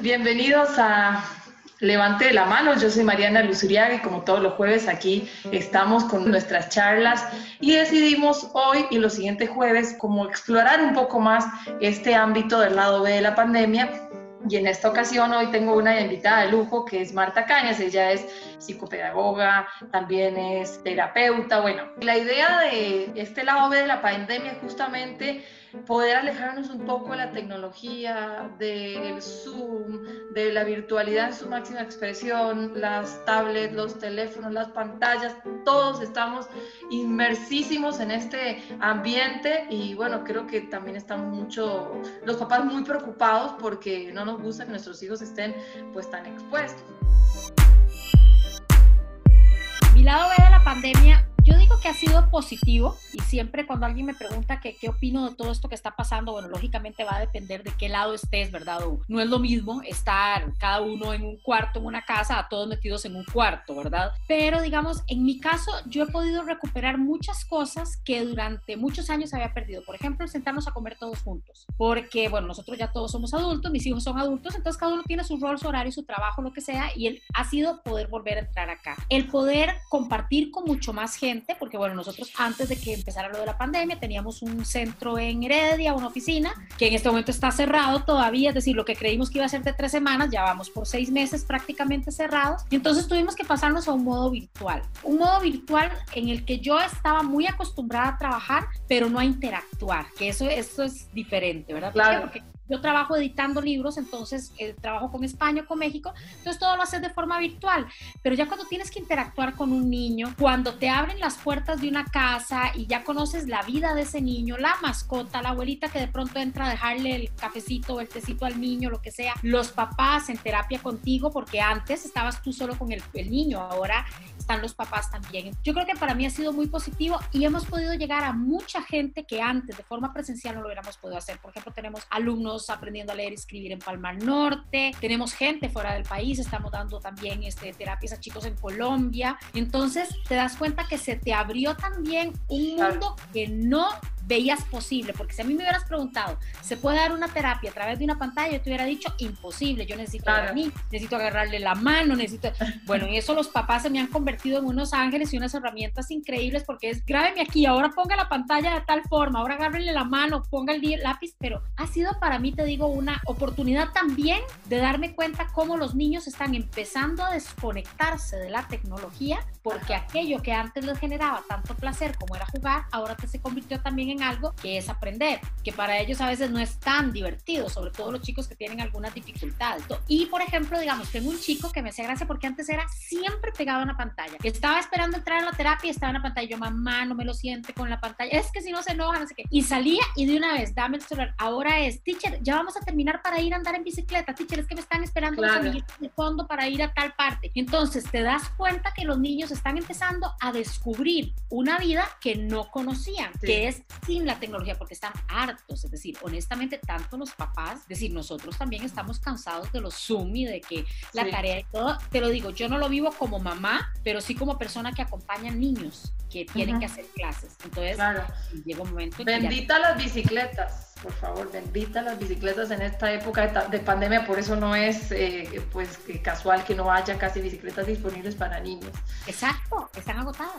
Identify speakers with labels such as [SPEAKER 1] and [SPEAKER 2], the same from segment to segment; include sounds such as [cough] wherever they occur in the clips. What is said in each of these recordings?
[SPEAKER 1] Bienvenidos a Levante la mano, yo soy Mariana Luzuriaga y como todos los jueves aquí estamos con nuestras charlas y decidimos hoy y los siguientes jueves como explorar un poco más este ámbito del lado B de la pandemia. Y en esta ocasión hoy tengo una invitada de lujo que es Marta Cañas, ella es psicopedagoga, también es terapeuta. Bueno, la idea de este lado B de la pandemia es justamente poder alejarnos un poco de la tecnología, del Zoom, de la virtualidad en su máxima expresión, las tablets, los teléfonos, las pantallas, todos estamos inmersísimos en este ambiente y bueno, creo que también están mucho, los papás muy preocupados porque no nos gusta que nuestros hijos estén pues tan expuestos.
[SPEAKER 2] Mi lado B de la pandemia que ha sido positivo y siempre cuando alguien me pregunta que, qué opino de todo esto que está pasando, bueno, lógicamente va a depender de qué lado estés, ¿verdad? no es lo mismo estar cada uno en un cuarto, en una casa, a todos metidos en un cuarto, ¿verdad? Pero digamos, en mi caso, yo he podido recuperar muchas cosas que durante muchos años había perdido. Por ejemplo, sentarnos a comer todos juntos, porque, bueno, nosotros ya todos somos adultos, mis hijos son adultos, entonces cada uno tiene su rol, su horario, su trabajo, lo que sea, y él ha sido poder volver a entrar acá. El poder compartir con mucho más gente porque bueno, nosotros antes de que empezara lo de la pandemia teníamos un centro en Heredia, una oficina, que en este momento está cerrado todavía, es decir, lo que creímos que iba a ser de tres semanas, ya vamos por seis meses prácticamente cerrados, y entonces tuvimos que pasarnos a un modo virtual, un modo virtual en el que yo estaba muy acostumbrada a trabajar, pero no a interactuar, que eso, eso es diferente, ¿verdad?
[SPEAKER 1] Claro.
[SPEAKER 2] Porque yo trabajo editando libros, entonces eh, trabajo con España, con México, entonces todo lo haces de forma virtual, pero ya cuando tienes que interactuar con un niño, cuando te abren las puertas de una casa y ya conoces la vida de ese niño, la mascota, la abuelita que de pronto entra a dejarle el cafecito o el tecito al niño, lo que sea, los papás en terapia contigo, porque antes estabas tú solo con el, el niño, ahora están los papás también. Yo creo que para mí ha sido muy positivo y hemos podido llegar a mucha gente que antes de forma presencial no lo hubiéramos podido hacer. Por ejemplo, tenemos alumnos aprendiendo a leer y escribir en Palmar Norte, tenemos gente fuera del país, estamos dando también este, terapias a chicos en Colombia. Entonces te das cuenta que se te abrió también un mundo que no veías posible, porque si a mí me hubieras preguntado, ¿se puede dar una terapia a través de una pantalla? Yo te hubiera dicho, imposible, yo necesito a mí, necesito agarrarle la mano, necesito... [laughs] Bueno, y eso los papás se me han convertido en unos ángeles y unas herramientas increíbles porque es, grábeme aquí, ahora ponga la pantalla de tal forma, ahora agárrele la mano, ponga el lápiz, pero ha sido para mí, te digo, una oportunidad también de darme cuenta cómo los niños están empezando a desconectarse de la tecnología porque aquello que antes les generaba tanto placer como era jugar, ahora te se convirtió también en algo que es aprender, que para ellos a veces no es tan divertido, sobre todo los chicos que tienen algunas dificultades. Y por ejemplo, digamos, tengo un chico que me hacía gracia porque antes era siempre pegado a una pantalla. Estaba esperando entrar a la terapia y estaba en la pantalla. Yo, mamá, no me lo siente con la pantalla. Es que si no se enoja, no sé qué. Y salía y de una vez, dame el celular. Ahora es, teacher, ya vamos a terminar para ir a andar en bicicleta. Teacher, es que me están esperando los amiguitos de fondo para ir a tal parte. Entonces te das cuenta que los niños están empezando a descubrir una vida que no conocían, que es sin la tecnología porque están hartos. Es decir, honestamente, tanto los papás, es decir, nosotros también estamos cansados de los Zoom y de que la tarea y todo. Te lo digo, yo no lo vivo como mamá, pero sí como persona que acompaña niños que tienen que hacer clases. Entonces, llega un momento.
[SPEAKER 1] Bendita las bicicletas, por favor, bendita las bicicletas en esta época de, pandemia. Por eso no es eh, pues casual que no haya casi bicicletas disponibles para niños.
[SPEAKER 2] Exacto, están agotadas.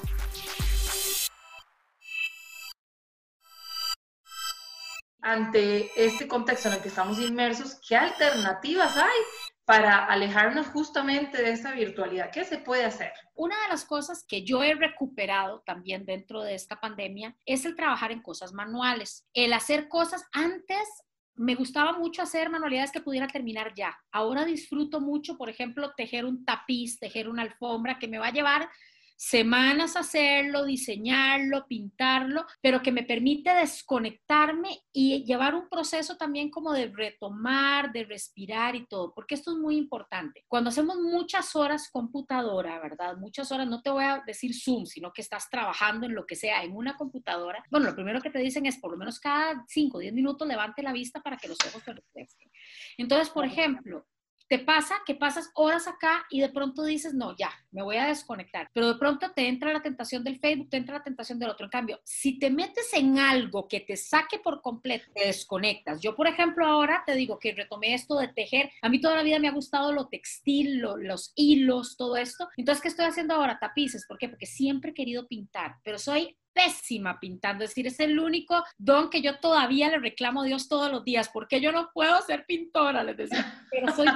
[SPEAKER 1] Ante este contexto en el que estamos inmersos, ¿qué alternativas hay para alejarnos justamente de esta virtualidad? ¿Qué se puede hacer?
[SPEAKER 2] Una de las cosas que yo he recuperado también dentro de esta pandemia es el trabajar en cosas manuales, el hacer cosas antes. Me gustaba mucho hacer manualidades que pudiera terminar ya. Ahora disfruto mucho, por ejemplo, tejer un tapiz, tejer una alfombra que me va a llevar semanas hacerlo, diseñarlo, pintarlo, pero que me permite desconectarme y llevar un proceso también como de retomar, de respirar y todo, porque esto es muy importante. Cuando hacemos muchas horas computadora, ¿verdad? Muchas horas, no te voy a decir Zoom, sino que estás trabajando en lo que sea, en una computadora. Bueno, lo primero que te dicen es por lo menos cada 5 o 10 minutos levante la vista para que los ojos te refresquen. Entonces, por ejemplo, te pasa que pasas horas acá y de pronto dices, no, ya, me voy a desconectar. Pero de pronto te entra la tentación del Facebook, te entra la tentación del otro. En cambio, si te metes en algo que te saque por completo, te desconectas. Yo, por ejemplo, ahora te digo que retomé esto de tejer. A mí toda la vida me ha gustado lo textil, los hilos, todo esto. Entonces, ¿qué estoy haciendo ahora? Tapices. ¿Por qué? Porque siempre he querido pintar, pero soy pésima pintando, es decir, es el único don que yo todavía le reclamo a Dios todos los días, porque yo no puedo ser pintora, les decía, pero soy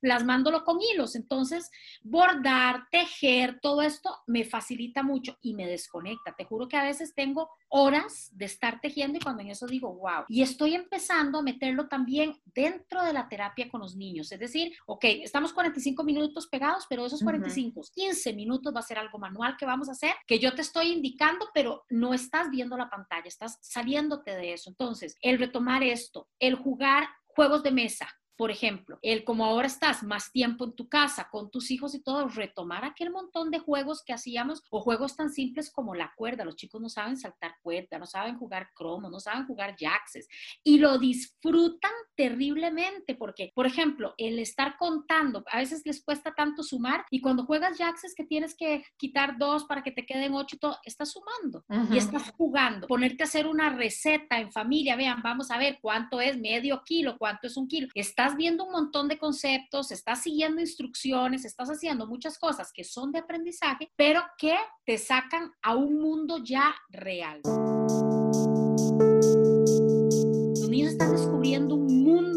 [SPEAKER 2] plasmándolo con hilos, entonces bordar, tejer, todo esto me facilita mucho y me desconecta, te juro que a veces tengo horas de estar tejiendo y cuando en eso digo, wow, y estoy empezando a meterlo también dentro de la terapia con los niños, es decir, ok, estamos 45 minutos pegados, pero esos 45, 15 minutos va a ser algo manual que vamos a hacer, que yo te estoy indicando pero no estás viendo la pantalla, estás saliéndote de eso. Entonces, el retomar esto, el jugar juegos de mesa, por ejemplo, el como ahora estás más tiempo en tu casa con tus hijos y todo, retomar aquel montón de juegos que hacíamos o juegos tan simples como la cuerda. Los chicos no saben saltar cuerda, no saben jugar cromo, no saben jugar jaxes y lo disfrutan terriblemente porque, por ejemplo, el estar contando, a veces les cuesta tanto sumar y cuando juegas jaxes que tienes que quitar dos para que te queden ocho y todo, estás sumando y estás jugando. Ponerte a hacer una receta en familia, vean, vamos a ver cuánto es medio kilo, cuánto es un kilo. Estás viendo un montón de conceptos, estás siguiendo instrucciones, estás haciendo muchas cosas que son de aprendizaje, pero que te sacan a un mundo ya real. Los niños están descubriendo un mundo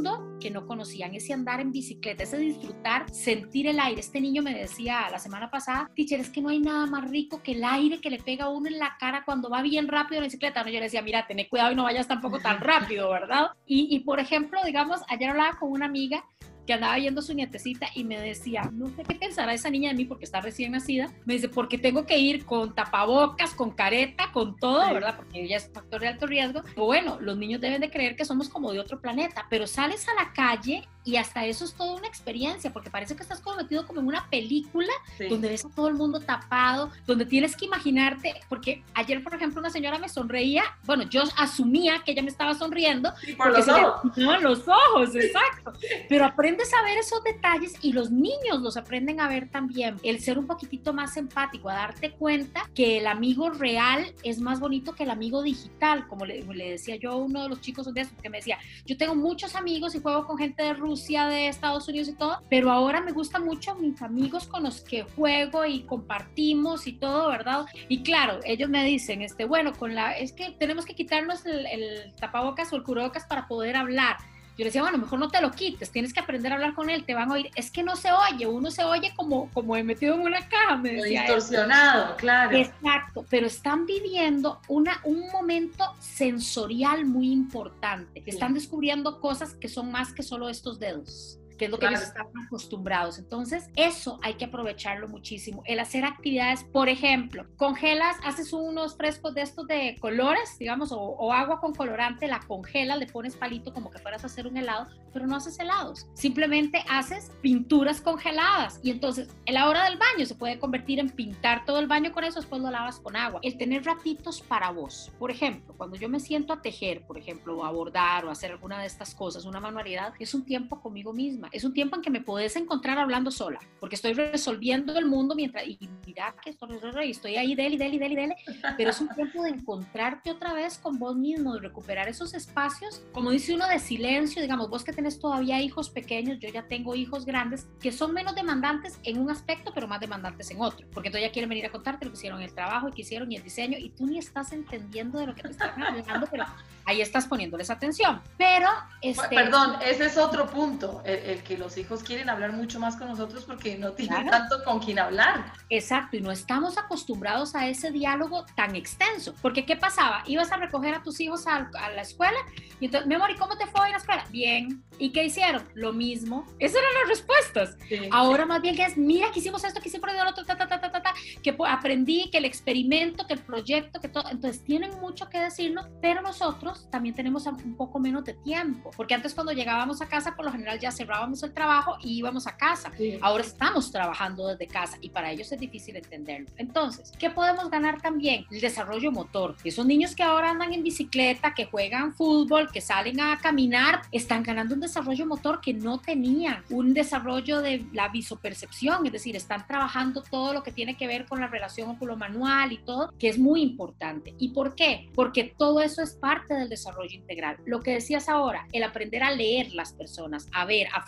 [SPEAKER 2] que no conocían, ese andar en bicicleta, ese disfrutar, sentir el aire. Este niño me decía la semana pasada, teacher, es que no hay nada más rico que el aire que le pega a uno en la cara cuando va bien rápido en la bicicleta. No, yo le decía, mira, ten cuidado y no vayas tampoco tan rápido, ¿verdad? Y, y por ejemplo, digamos, ayer hablaba con una amiga que andaba viendo su nietecita y me decía, no sé qué pensará esa niña de mí porque está recién nacida. Me dice, porque tengo que ir con tapabocas, con careta, con todo, ¿verdad? Porque ella es factor de alto riesgo. bueno, los niños deben de creer que somos como de otro planeta, pero sales a la calle y hasta eso es toda una experiencia, porque parece que estás cometido como en una película donde ves a todo el mundo tapado, donde tienes que imaginarte, porque ayer, por ejemplo, una señora me sonreía, bueno, yo asumía que ella me estaba sonriendo,
[SPEAKER 1] por porque los ojos.
[SPEAKER 2] No, los ojos, exacto. Pero aprendes a ver esos detalles y los niños los aprenden a ver también. El ser un poquitito más empático, a darte cuenta que el amigo real es más bonito que el amigo digital, como le, le decía yo a uno de los chicos un día que me decía, yo tengo muchos amigos y juego con gente de Rusia de Estados Unidos y todo, pero ahora me gusta mucho mis amigos con los que juego y compartimos y todo, ¿verdad? Y claro, ellos me dicen, este, bueno, con la, es que tenemos que quitarnos el, el tapabocas o el cubrebocas para poder hablar. Yo le decía, bueno, mejor no te lo quites, tienes que aprender a hablar con él, te van a oír. Es que no se oye, uno se oye como, como metido en una caja, me
[SPEAKER 1] decía Distorsionado, claro.
[SPEAKER 2] Exacto, pero están viviendo una, un momento sensorial muy importante. Están descubriendo cosas que son más que solo estos dedos que es lo que ellos están acostumbrados. Entonces, eso hay que aprovecharlo muchísimo. El hacer actividades, por ejemplo, congelas, haces unos frescos de estos de colores, digamos, o, agua con colorante, la congelas, le pones palito como que fueras a hacer un helado, pero no haces helados. Simplemente haces pinturas congeladas. Y entonces, en la hora del baño se puede convertir en pintar todo el baño con eso, después lo lavas con agua. El tener ratitos para vos. Por ejemplo, cuando yo me siento a tejer, por ejemplo, o a bordar o a hacer alguna de estas cosas, una manualidad, es un tiempo conmigo misma es un tiempo en que me podés encontrar hablando sola, porque estoy resolviendo el mundo mientras, y mira que estoy, estoy ahí, dele, dele, dele, dele, pero es un tiempo de encontrarte otra vez con vos mismo, de recuperar esos espacios, como dice uno, de silencio, digamos, vos que tenés todavía hijos pequeños, yo ya tengo hijos grandes, que son menos demandantes en un aspecto, pero más demandantes en otro, porque todavía quieren venir a contarte lo que hicieron en el trabajo y que hicieron y el diseño, y tú ni estás entendiendo de lo que te están hablando, pero ahí estás poniéndoles atención. Pero, este...
[SPEAKER 1] Perdón, ese es otro punto, el, que los hijos quieren hablar mucho más con nosotros porque no tienen tanto con quien hablar.
[SPEAKER 2] Exacto, y no estamos acostumbrados a ese diálogo tan extenso. Porque, ¿qué pasaba? Ibas a recoger a tus hijos a, la escuela y entonces, mi amor, ¿y cómo te fue en la escuela? Bien. ¿Y qué hicieron? Lo mismo. Esas eran las respuestas. Ahora más bien que es, mira, que hicimos esto, que hicimos lo otro, ta, ta, ta, ta, ta, que aprendí, que el experimento, que el proyecto, que todo. Entonces, tienen mucho que decirnos, pero nosotros nosotros también tenemos un poco menos de tiempo, porque antes cuando llegábamos a casa, por lo general ya cerrábamos el trabajo y íbamos a casa. Ahora estamos trabajando desde casa y para ellos es difícil entenderlo. Entonces, ¿qué podemos ganar también? El desarrollo motor. Esos niños que ahora andan en bicicleta, que juegan fútbol, que salen a caminar, están ganando un desarrollo motor que no tenían, un desarrollo de la visopercepción, es decir, están trabajando todo lo que tiene que ver con la relación oculomanual y todo, que es muy importante. ¿Y por qué? Porque todo eso es parte del desarrollo integral. Lo que decías ahora, el aprender a leer las personas, a ver, a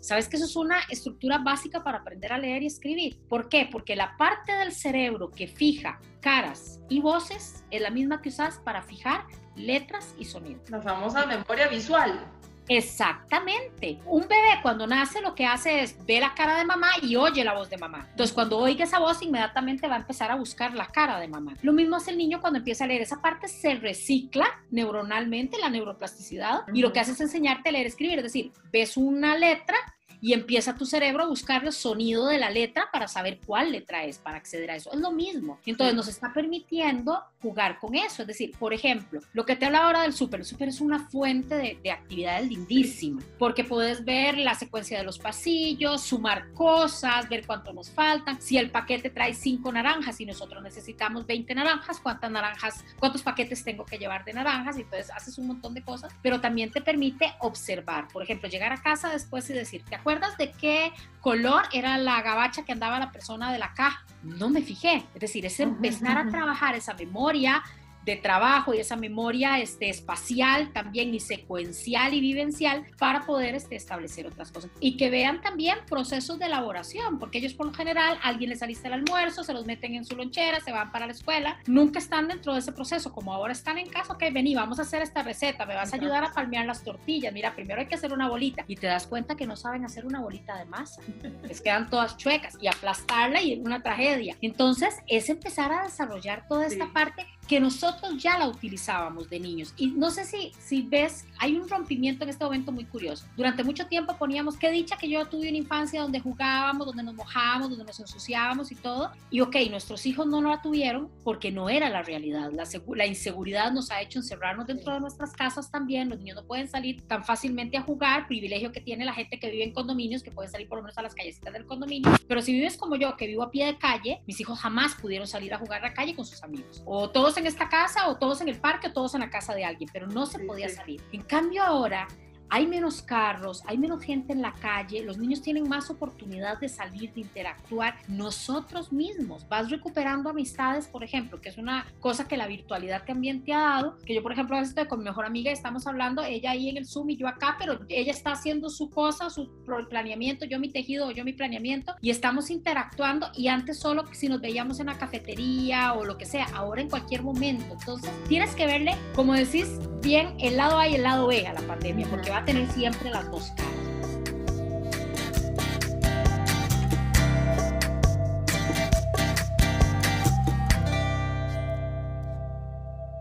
[SPEAKER 2] ¿Sabes que eso es una estructura básica para aprender a leer y escribir? ¿Por qué? Porque la parte del cerebro que fija caras y voces es la misma que usas para fijar letras y sonidos.
[SPEAKER 1] La famosa memoria visual.
[SPEAKER 2] Exactamente. Un bebé cuando nace lo que hace es ver la cara de mamá y oye la voz de mamá. Entonces cuando oiga esa voz inmediatamente va a empezar a buscar la cara de mamá. Lo mismo hace el niño cuando empieza a leer. Esa parte se recicla neuronalmente, la neuroplasticidad, y lo que hace es enseñarte a leer, escribir. Es decir, ves una letra y empieza tu cerebro a buscar el sonido de la letra para saber cuál letra es, para acceder a eso. Es lo mismo. Entonces nos está permitiendo jugar con eso. Es decir, por ejemplo, lo que te habla ahora del súper. El súper es una fuente de, de actividades lindísima, porque puedes ver la secuencia de los pasillos, sumar cosas, ver cuánto nos faltan. Si el paquete trae cinco naranjas y nosotros necesitamos 20 naranjas, ¿cuántas naranjas, cuántos paquetes tengo que llevar de naranjas? Y entonces haces un montón de cosas, pero también te permite observar. Por ejemplo, llegar a casa después y decir, ¿te acuerdas? Acuerdas de qué color era la gabacha que andaba la persona de la caja? No me fijé. Es decir, es empezar a trabajar esa memoria de trabajo y esa memoria este, espacial también y secuencial y vivencial para poder este, establecer otras cosas. Y que vean también procesos de elaboración, porque ellos por lo general, alguien les alista el almuerzo, se los meten en su lonchera, se van para la escuela, nunca están dentro de ese proceso, como ahora están en casa, ok, vení, vamos a hacer esta receta, me vas a ayudar a palmear las tortillas, mira, primero hay que hacer una bolita. Y te das cuenta que no saben hacer una bolita de masa, [laughs] les quedan todas chuecas. Y aplastarla y es una tragedia. Entonces es empezar a desarrollar toda esta parte que nosotros ya la utilizábamos de niños. Y no sé si, si ves, hay un rompimiento en este momento muy curioso. Durante mucho tiempo poníamos, qué dicha que yo tuve una infancia donde jugábamos, donde nos mojábamos, donde nos ensuciábamos y todo. Y ok, nuestros hijos no la tuvieron porque no era la realidad. La, la inseguridad nos ha hecho encerrarnos dentro de nuestras casas también. Los niños no pueden salir tan fácilmente a jugar, privilegio que tiene la gente que vive en condominios, que puede salir por lo menos a las callecitas del condominio. Pero si vives como yo, que vivo a pie de calle, mis hijos jamás pudieron salir a jugar a la calle con sus amigos. O todos en esta casa o todos en el parque o todos en la casa de alguien, pero no se podía salir. En cambio ahora hay menos carros, hay menos gente en la calle, los niños tienen más oportunidad de salir, de interactuar nosotros mismos. Vas recuperando amistades, por ejemplo, que es una cosa que la virtualidad también te ha dado, que yo, por ejemplo, a veces con mi mejor amiga estamos hablando, ella ahí en el Zoom y yo acá, pero ella está haciendo su cosa, su planeamiento, yo mi tejido, yo mi planeamiento, y estamos interactuando y antes solo si nos veíamos en la cafetería o lo que sea, ahora en cualquier momento. Entonces, tienes que verle, como decís, bien el lado A y el lado B a la pandemia, porque va a tener siempre las dos caras.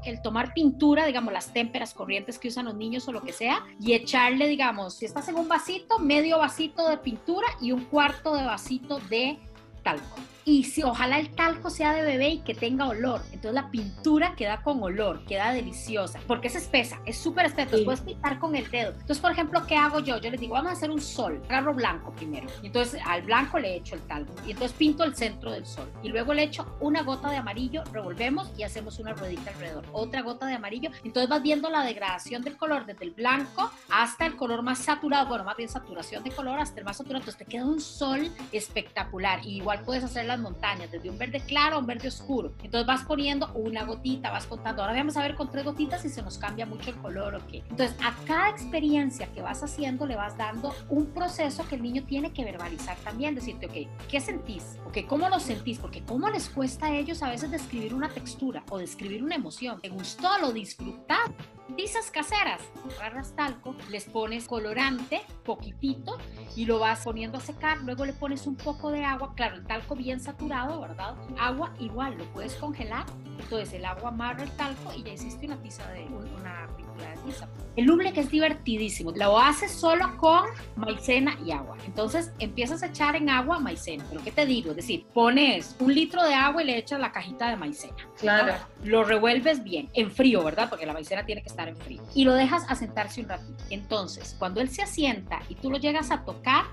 [SPEAKER 2] el tomar pintura, digamos, las témperas corrientes que usan los niños o lo que sea, y echarle, digamos, si estás en un vasito, medio vasito de pintura y un cuarto de vasito de talco y si ojalá el talco sea de bebé y que tenga olor. Entonces la pintura queda con olor, queda deliciosa, porque es espesa, es súper espesa, puedes pintar con el dedo. Entonces, por ejemplo, ¿qué hago yo? Yo les digo, vamos a hacer un sol, agarro blanco primero. Y entonces al blanco le echo el talco y entonces pinto el centro del sol. Y luego le echo una gota de amarillo, revolvemos y hacemos una ruedita alrededor. Otra gota de amarillo. Entonces vas viendo la degradación del color desde el blanco hasta el color más saturado, bueno, más bien saturación de color hasta el más saturado. Entonces te queda un sol espectacular. Y igual puedes hacer las montañas, desde un verde claro a un verde oscuro. Entonces vas poniendo una gotita, vas contando. Ahora vamos a ver con tres gotitas si se nos cambia mucho el color o qué. Entonces a cada experiencia que vas haciendo le vas dando un proceso que el niño tiene que verbalizar también, decirte, ok, ¿qué sentís? Ok, ¿cómo lo sentís? Porque cómo les cuesta a ellos a veces describir una textura o describir una emoción. ¿Te gustó? ¿Lo disfrutaste? Tizas caseras, agarras talco, les pones colorante, poquitito, y lo vas poniendo a secar, luego le pones un poco de agua, claro, el talco bien saturado, ¿verdad? Agua igual, lo puedes congelar, entonces el agua amarra el talco y ya hiciste una tiza de una pintura de tiza. El que es divertidísimo, lo haces solo con maicena y agua, entonces empiezas a echar en agua maicena, pero ¿qué te digo? Es decir, pones un litro de agua y le echas la cajita de maicena.
[SPEAKER 1] Claro.
[SPEAKER 2] Lo revuelves bien, en frío, ¿verdad? Porque la maicena tiene que estar en frío. Y lo dejas asentarse un ratito. Entonces, cuando él se asienta y tú lo llegas a tocar,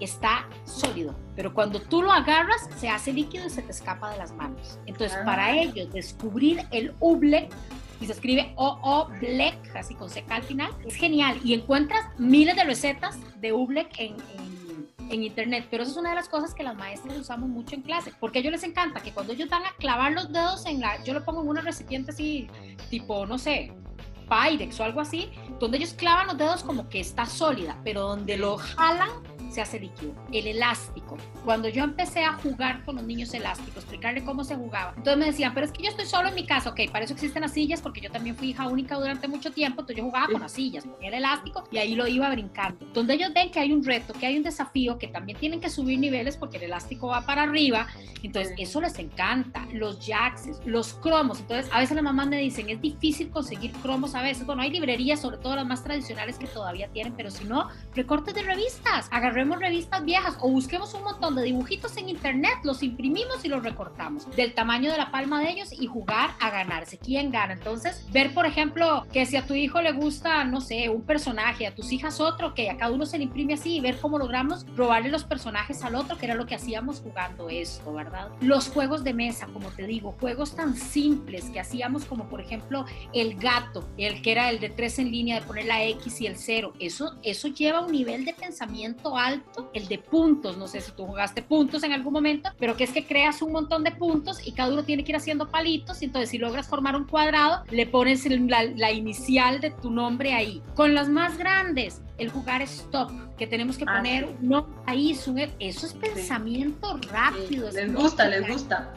[SPEAKER 2] está sólido, pero cuando tú lo agarras se hace líquido y se te escapa de las manos. Entonces, ah. para ellos descubrir el uble y se escribe o Black, así con seca al final, es genial y encuentras miles de recetas de Ublek en, en internet, pero eso es una de las cosas que las maestras usamos mucho en clase, porque a ellos les encanta que cuando ellos van a clavar los dedos en la, yo lo pongo en una recipiente así, tipo, no sé, Pyrex o algo así, donde ellos clavan los dedos como que está sólida, pero donde lo jalan se hace líquido. El elástico. Cuando yo empecé a jugar con los niños elásticos, explicarle cómo se jugaba, entonces me decían, pero es que yo estoy solo en mi casa, ok, para eso existen las sillas, porque yo también fui hija única durante mucho tiempo, entonces yo jugaba con las sillas, ponía el elástico y ahí lo iba brincando. Donde ellos ven que hay un reto, que hay un desafío, que también tienen que subir niveles porque el elástico va para arriba, entonces eso les encanta. Los jacks, los cromos, entonces a veces las mamás me dicen, es difícil conseguir cromos a veces, bueno, hay librerías, sobre todo las más tradicionales que todavía tienen, pero si no, recortes de revistas, agarré revistas viejas o busquemos un montón de dibujitos en internet, los imprimimos y los recortamos del tamaño de la palma de ellos y jugar a ganarse. ¿Quién gana? Entonces, ver, por ejemplo, que si a tu hijo le gusta, no sé, un personaje, a tus hijas otro, que a cada uno se le imprime así y ver cómo logramos robarle los personajes al otro, que era lo que hacíamos jugando esto, ¿verdad? Los juegos de mesa, como te digo, juegos tan simples que hacíamos como, por ejemplo, el gato, el que era el de tres en línea, de poner la X y el cero. Eso, eso lleva un nivel de pensamiento alto el de puntos, no sé si tú jugaste puntos en algún momento, pero que es que creas un montón de puntos y cada uno tiene que ir haciendo palitos y entonces si logras formar un cuadrado, le pones la, inicial de tu nombre ahí. Con las más grandes, el jugar stop, que tenemos que ah, poner no ahí, eso es pensamiento rápido.
[SPEAKER 1] Les gusta, les gusta.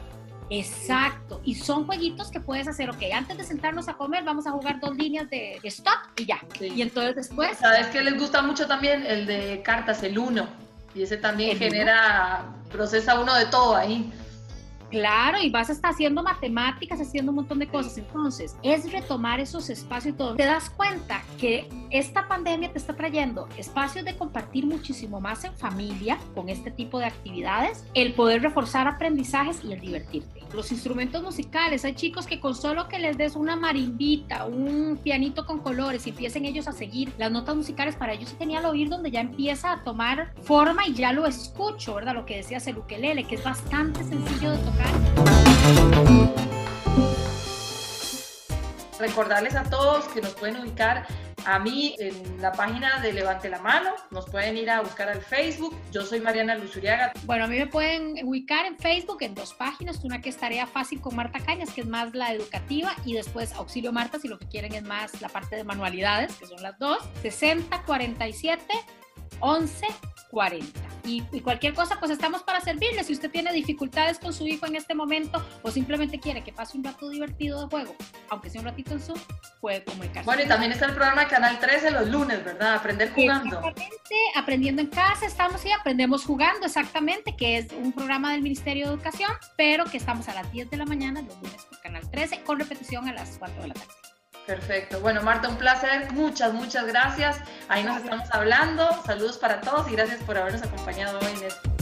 [SPEAKER 2] Exacto. Y son jueguitos que puedes hacer, ok, antes de sentarnos a comer vamos a jugar dos líneas de stop y ya. Y entonces después...
[SPEAKER 1] ¿Sabes que les gusta mucho también? El de cartas, el uno. Y ese también genera, procesa uno de todo ahí.
[SPEAKER 2] Claro, y vas a estar haciendo matemáticas, haciendo un montón de cosas. Entonces, es retomar esos espacios y todo. Te das cuenta que esta pandemia te está trayendo espacios de compartir muchísimo más en familia con este tipo de actividades, el poder reforzar aprendizajes y el divertirte. Los instrumentos musicales, hay chicos que con solo que les des una marimbita, un pianito con colores empiecen ellos a seguir las notas musicales, para ellos es genial oír donde ya empieza a tomar forma y ya lo escucho, ¿verdad? Lo que decías el ukelele, que es bastante sencillo de tocar
[SPEAKER 1] Recordarles a todos que nos pueden ubicar a mí en la página de Levante la Mano, nos pueden ir a buscar al Facebook, yo soy Mariana Luzuriaga.
[SPEAKER 2] Bueno, a mí me pueden ubicar en Facebook en dos páginas, una que es Tarea Fácil con Marta Cañas, que es más la educativa, y después Auxilio Marta, si lo que quieren es más la parte de manualidades, que son las dos, 6047 11 40. Y, cualquier cosa, pues estamos para servirle. Si usted tiene dificultades con su hijo en este momento o simplemente quiere que pase un rato divertido de juego, aunque sea un ratito en Zoom, puede comunicarse.
[SPEAKER 1] Bueno, y también está el programa de Canal 13 los lunes, ¿verdad? Aprender jugando.
[SPEAKER 2] Exactamente, aprendiendo en casa, estamos y aprendemos jugando, exactamente, que es un programa del Ministerio de Educación, pero que estamos a las 10 de la mañana los lunes por Canal 13, con repetición a las 4 de la tarde.
[SPEAKER 1] Perfecto. Bueno, Marta, un placer. Muchas, muchas gracias. Ahí nos estamos hablando. Saludos para todos y gracias por habernos acompañado hoy en este